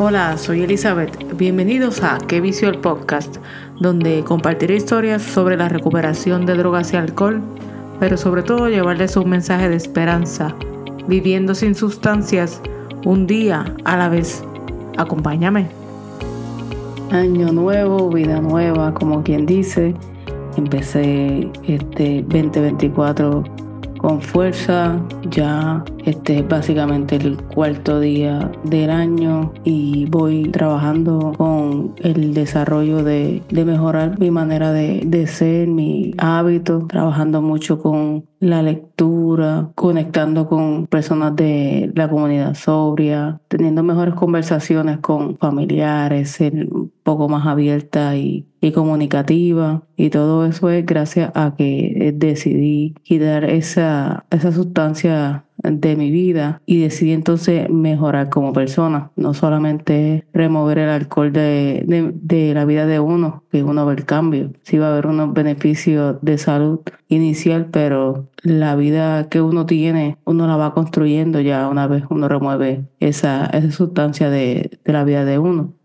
Hola, soy Elizabeth. Bienvenidos a Qué Vicio el Podcast, donde compartiré historias sobre la recuperación de drogas y alcohol, pero sobre todo llevarles un mensaje de esperanza, viviendo sin sustancias, un día a la vez. Acompáñame. Año nuevo, vida nueva, como quien dice. Empecé este 2024 con fuerza. Ya este es básicamente el cuarto día del año y voy trabajando con el desarrollo de, mejorar mi manera de, de ser, mi hábito, trabajando mucho con la lectura, conectando con personas de la comunidad sobria, teniendo mejores conversaciones con familiares, un poco más abierta y, comunicativa. Y todo eso es gracias a que decidí quitar esa, esa sustancia de mi vida y decidí entonces mejorar como persona, no solamente remover el alcohol de, de, la vida de uno, que uno ve el cambio, sí va a haber unos beneficios de salud inicial, pero la vida que uno tiene, uno la va construyendo ya una vez uno remueve esa, esa sustancia de, de la vida de uno.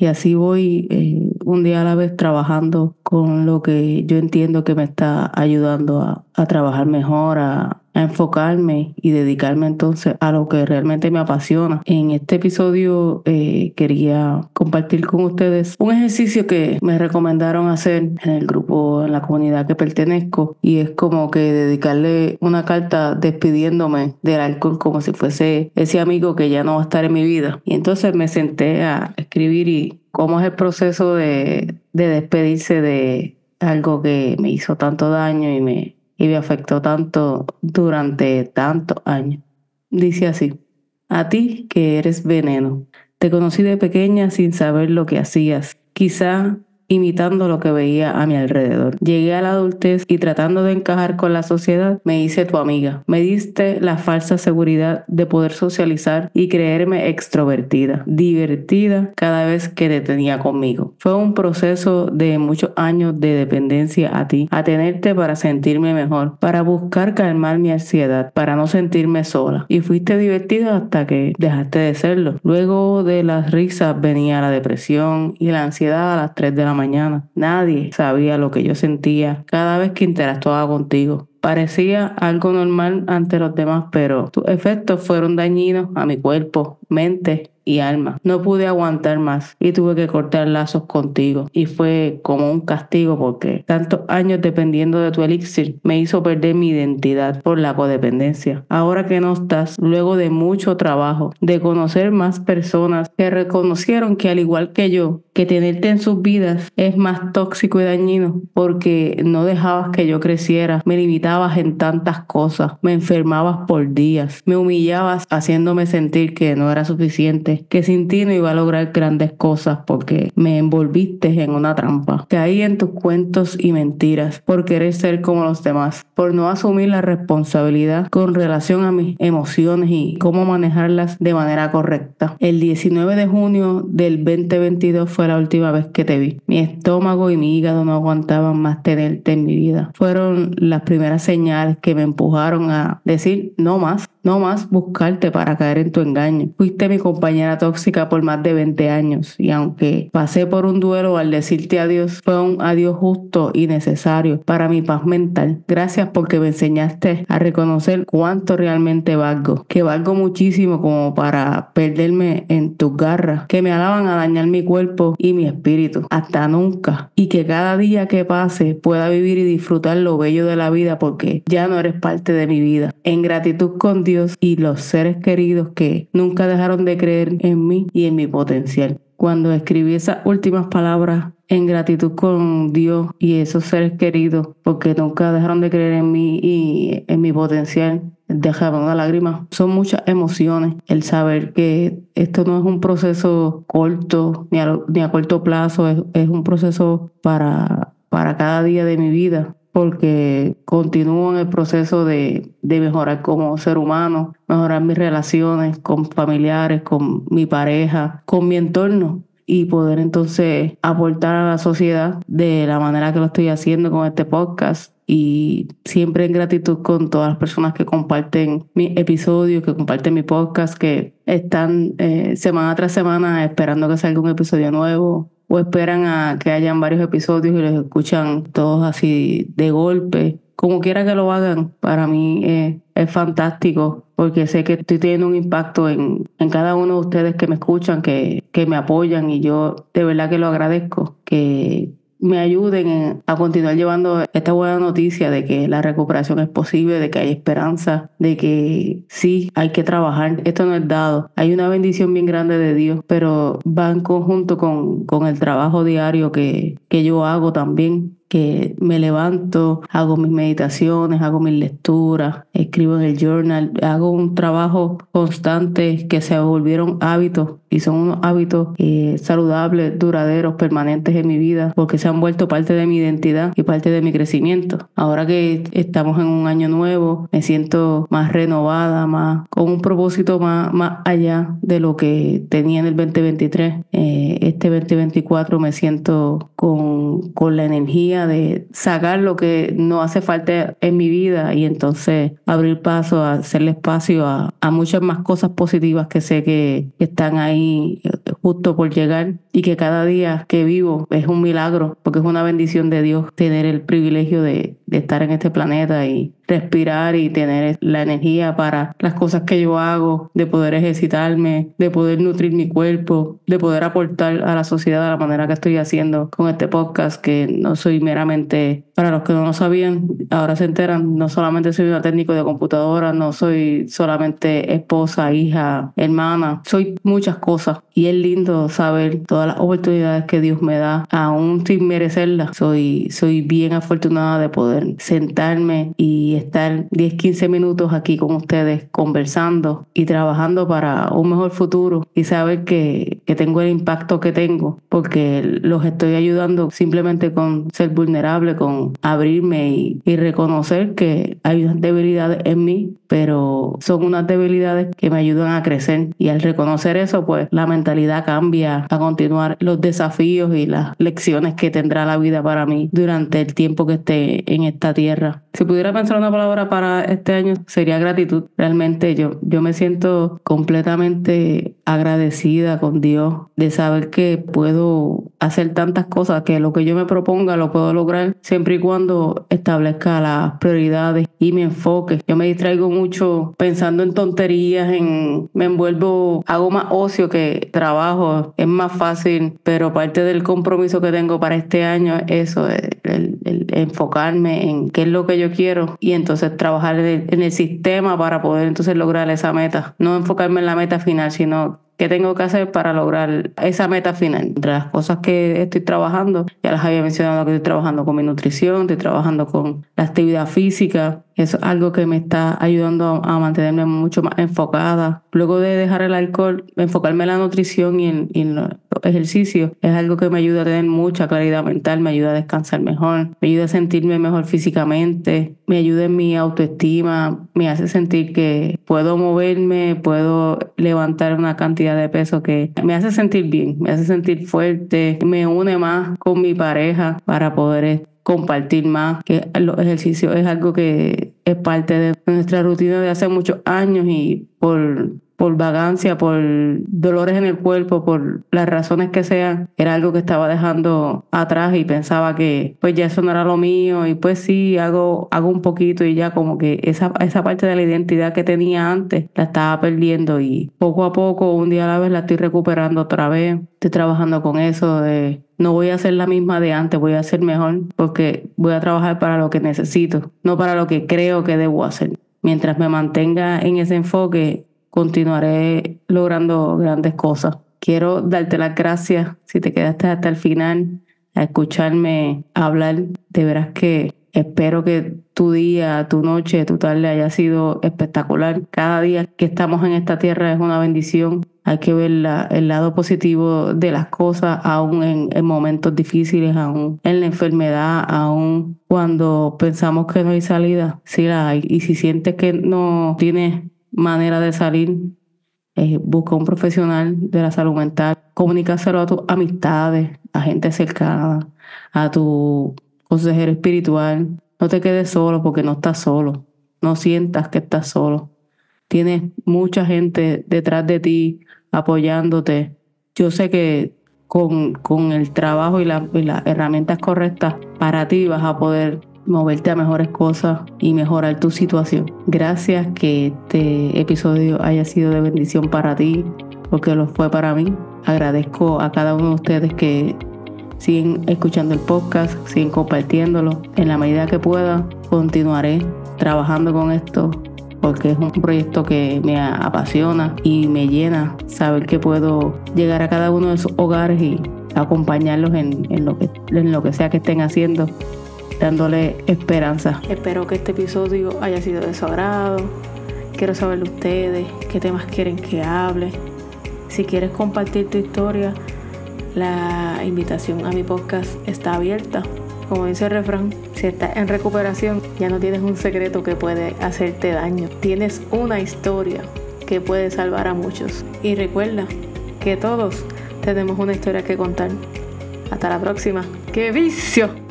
Y así voy eh, un día a la vez trabajando con lo que yo entiendo que me está ayudando a, a trabajar mejor, a, enfocarme y dedicarme entonces a lo que realmente me apasiona. En este episodio eh, quería compartir con ustedes un ejercicio que me recomendaron hacer en el grupo, en la comunidad que pertenezco y es como que dedicarle una carta despidiéndome del alcohol como si fuese ese amigo que ya no va a estar en mi vida. Y entonces me senté a escribir y cómo es el proceso de, de despedirse de algo que me hizo tanto daño y me y me afectó tanto durante tantos años. Dice así, a ti que eres veneno, te conocí de pequeña sin saber lo que hacías. Quizá imitando lo que veía a mi alrededor. Llegué a la adultez y tratando de encajar con la sociedad, me hice tu amiga. Me diste la falsa seguridad de poder socializar y creerme extrovertida, divertida cada vez que te tenía conmigo. Fue un proceso de muchos años de dependencia a ti, a tenerte para sentirme mejor, para buscar calmar mi ansiedad, para no sentirme sola. Y fuiste divertida hasta que dejaste de serlo. Luego de las risas venía la depresión y la ansiedad a las 3 de la mañana. Nadie sabía lo que yo sentía cada vez que interactuaba contigo. Parecía algo normal ante los demás, pero tus efectos fueron dañinos a mi cuerpo, mente y alma. No pude aguantar más y tuve que cortar lazos contigo. Y fue como un castigo porque tantos años dependiendo de tu elixir me hizo perder mi identidad por la codependencia. Ahora que no estás, luego de mucho trabajo, de conocer más personas que reconocieron que al igual que yo, que tenerte en sus vidas es más tóxico y dañino porque no dejabas que yo creciera, me limitabas en tantas cosas, me enfermabas por días, me humillabas haciéndome sentir que no era suficiente que sin ti no iba a lograr grandes cosas porque me envolviste en una trampa. Caí en tus cuentos y mentiras por querer ser como los demás, por no asumir la responsabilidad con relación a mis emociones y cómo manejarlas de manera correcta. El 19 de junio del 2022 fue la última vez que te vi. Mi estómago y mi hígado no aguantaban más tenerte en mi vida. Fueron las primeras señales que me empujaron a decir no más no más buscarte para caer en tu engaño. Fuiste mi compañera tóxica por más de 20 años y aunque pasé por un duelo al decirte adiós, fue un adiós justo y necesario para mi paz mental. Gracias porque me enseñaste a reconocer cuánto realmente valgo, que valgo muchísimo como para perderme en tus garras, que me alaban a dañar mi cuerpo y mi espíritu. Hasta nunca. Y que cada día que pase pueda vivir y disfrutar lo bello de la vida porque ya no eres parte de mi vida. En gratitud con Dios y los seres queridos que nunca dejaron de creer en mí y en mi potencial. Cuando escribí esas últimas palabras en gratitud con Dios y esos seres queridos, porque nunca dejaron de creer en mí y en mi potencial, dejaba una lágrima. Son muchas emociones. El saber que esto no es un proceso corto ni a, ni a corto plazo, es, es un proceso para, para cada día de mi vida porque continúo en el proceso de, mejorar como ser humano, mejorar mis relaciones con familiares, con mi pareja, con mi entorno y poder entonces aportar a la sociedad de la manera que lo estoy haciendo con este podcast. Y siempre en gratitud con todas las personas que comparten mi episodio, que comparten mi podcast, que están eh, semana tras semana esperando que salga un episodio nuevo o esperan a que hayan varios episodios y los escuchan todos así de golpe. Como quiera que lo hagan, para mí es fantástico porque sé que estoy teniendo un impacto en, en cada uno de ustedes que me escuchan, que, que me apoyan y yo de verdad que lo agradezco, que me ayuden a continuar llevando esta buena noticia de que la recuperación es posible, de que hay esperanza, de que sí, hay que trabajar. Esto no es dado. Hay una bendición bien grande de Dios, pero va en conjunto con, con el trabajo diario que, que yo hago también que me levanto, hago mis meditaciones, hago mis lecturas, escribo en el journal, hago un trabajo constante que se volvieron hábitos y son unos hábitos eh, saludables, duraderos, permanentes en mi vida, porque se han vuelto parte de mi identidad y parte de mi crecimiento. Ahora que estamos en un año nuevo, me siento más renovada, más con un propósito más, más allá de lo que tenía en el 2023. Eh, este 2024 me siento con, con la energía de sacar lo que no hace falta en mi vida y entonces abrir paso a hacerle espacio a, muchas más cosas positivas que sé que, están ahí eh, justo por llegar y que cada día que vivo es un milagro porque es una bendición de Dios tener el privilegio de, de estar en este planeta y respirar y tener la energía para las cosas que yo hago, de poder ejercitarme, de poder nutrir mi cuerpo, de poder aportar a la sociedad de la manera que estoy haciendo con este podcast, que no soy meramente, para los que no lo sabían, ahora se enteran, no solamente soy una técnico de computadora, no soy solamente esposa, hija, hermana, soy muchas cosas y es lindo saber todas las oportunidades que Dios me da, aún sin merecerlas. Soy, soy bien afortunada de poder sentarme y estar 10, 15 minutos aquí con ustedes conversando y trabajando para un mejor futuro y saber que, que tengo el impacto que tengo porque los estoy ayudando simplemente con ser vulnerable, con abrirme y, reconocer que hay unas debilidades en mí, pero son unas debilidades que me ayudan a crecer y al reconocer eso pues la mentalidad cambia a continuar los desafíos y las lecciones que tendrá la vida para mí durante el tiempo que esté en esta tierra. Si pudiera pensar una palabra para este año sería gratitud. Realmente yo, yo me siento completamente agradecida con Dios de saber que puedo hacer tantas cosas, que lo que yo me proponga lo puedo lograr siempre y cuando establezca las prioridades y mi enfoque. Yo me distraigo mucho pensando en tonterías, en me envuelvo, hago más ocio que trabajo, es más fácil, pero parte del compromiso que tengo para este año es eso, el, enfocarme en qué es lo que yo quiero y entonces trabajar en el, sistema para poder entonces lograr esa meta. No enfocarme en la meta final, sino qué tengo que hacer para lograr esa meta final. Entre las cosas que estoy trabajando, ya las había mencionado que estoy trabajando con mi nutrición, estoy trabajando con la actividad física, es algo que me está ayudando a mantenerme mucho más enfocada. Luego de dejar el alcohol, enfocarme en la nutrición y en, los ejercicios es algo que me ayuda a tener mucha claridad mental, me ayuda a descansar mejor, me ayuda a sentirme mejor físicamente, me ayuda en mi autoestima, me hace sentir que puedo moverme, puedo levantar una cantidad de peso que me hace sentir bien, me hace sentir fuerte, me une más con mi pareja para poder compartir más, que los ejercicios es algo que es parte de nuestra rutina de hace muchos años y por por vagancia, por dolores en el cuerpo, por las razones que sean, era algo que estaba dejando atrás y pensaba que pues ya eso no era lo mío y pues sí, hago, hago un poquito y ya como que esa, esa parte de la identidad que tenía antes la estaba perdiendo y poco a poco, un día a la vez la estoy recuperando otra vez. Estoy trabajando con eso de no voy a ser la misma de antes, voy a ser mejor porque voy a trabajar para lo que necesito, no para lo que creo que debo hacer. Mientras me mantenga en ese enfoque, continuaré logrando grandes cosas. Quiero darte las gracias si te quedaste hasta el final a escucharme hablar. De veras que espero que tu día, tu noche, tu tarde haya sido espectacular. Cada día que estamos en esta tierra es una bendición. Hay que ver el lado positivo de las cosas, aún en, en, momentos difíciles, aún en la enfermedad, aún cuando pensamos que no hay salida. Sí la. Y si sientes que no tienes manera de salir. Eh, busca un profesional de la salud mental, comunícaselo a tus amistades, a gente cercana, a tu consejero espiritual, No te quedes solo porque no estás solo. No sientas que estás solo. Tienes mucha gente detrás de ti apoyándote. Yo sé que con, con el trabajo y, y las herramientas correctas para ti vas a poder moverte a mejores cosas y mejorar tu situación. Gracias que este episodio haya sido de bendición para ti, porque lo fue para mí. Agradezco a cada uno de ustedes que siguen escuchando el podcast, siguen compartiéndolo. En la medida que pueda, continuaré trabajando con esto porque es un proyecto que me apasiona y me llena saber que puedo llegar a cada uno de sus hogares y acompañarlos en, en lo que sea que estén haciendo, dándole esperanza. Espero que este episodio haya sido de su agrado. Quiero saber de ustedes, qué temas quieren que hable. Si quieres compartir tu historia, la invitación a mi podcast está abierta. Como dice el refrán, si estás en recuperación, ya no tienes un secreto que puede hacerte daño. Tienes una historia que puede salvar a muchos. Y recuerda que todos tenemos una historia que contar. Hasta la próxima. ¡Qué vicio!